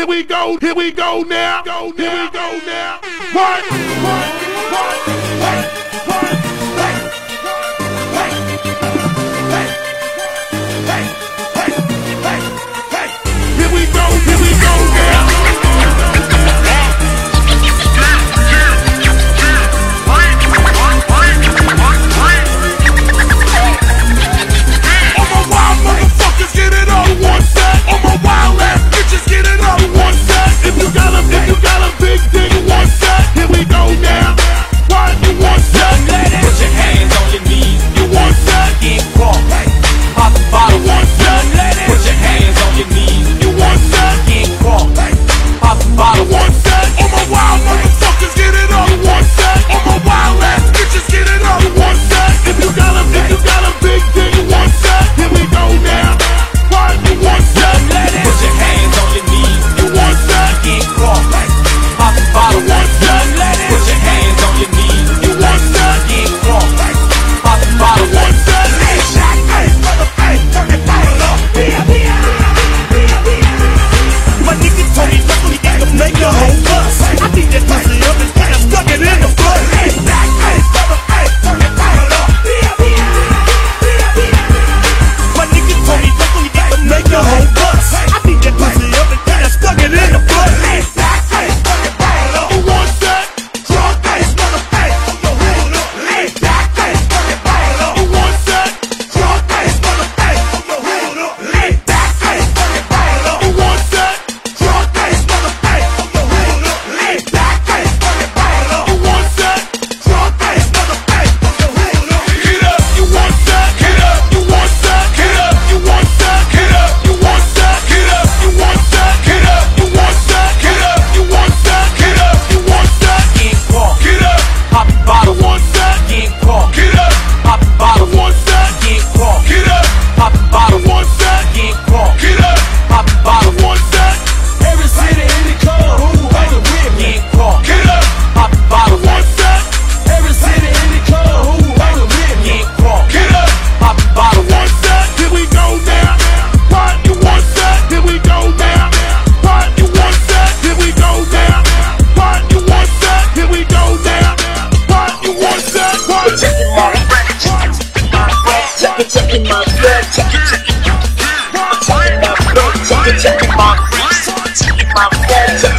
Here we go, here we go now. Go, here we go now. What? What? What? what?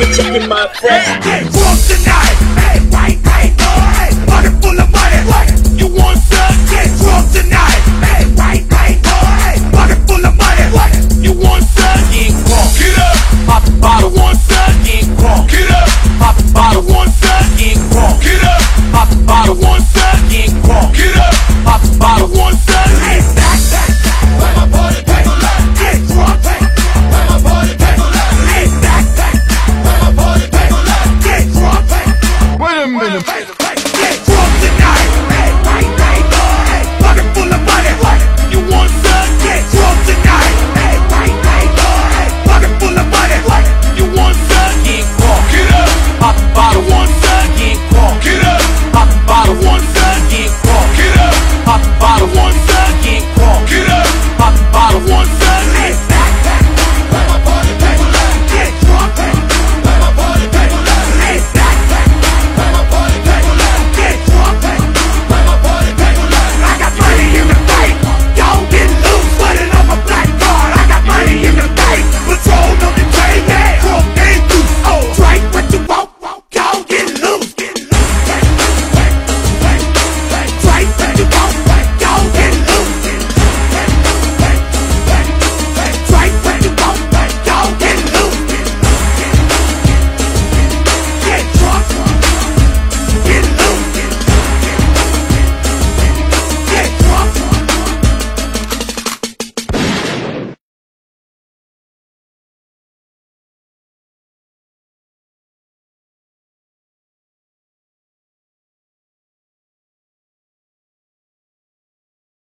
with you my friend. Hey, wolf tonight. Hey, white.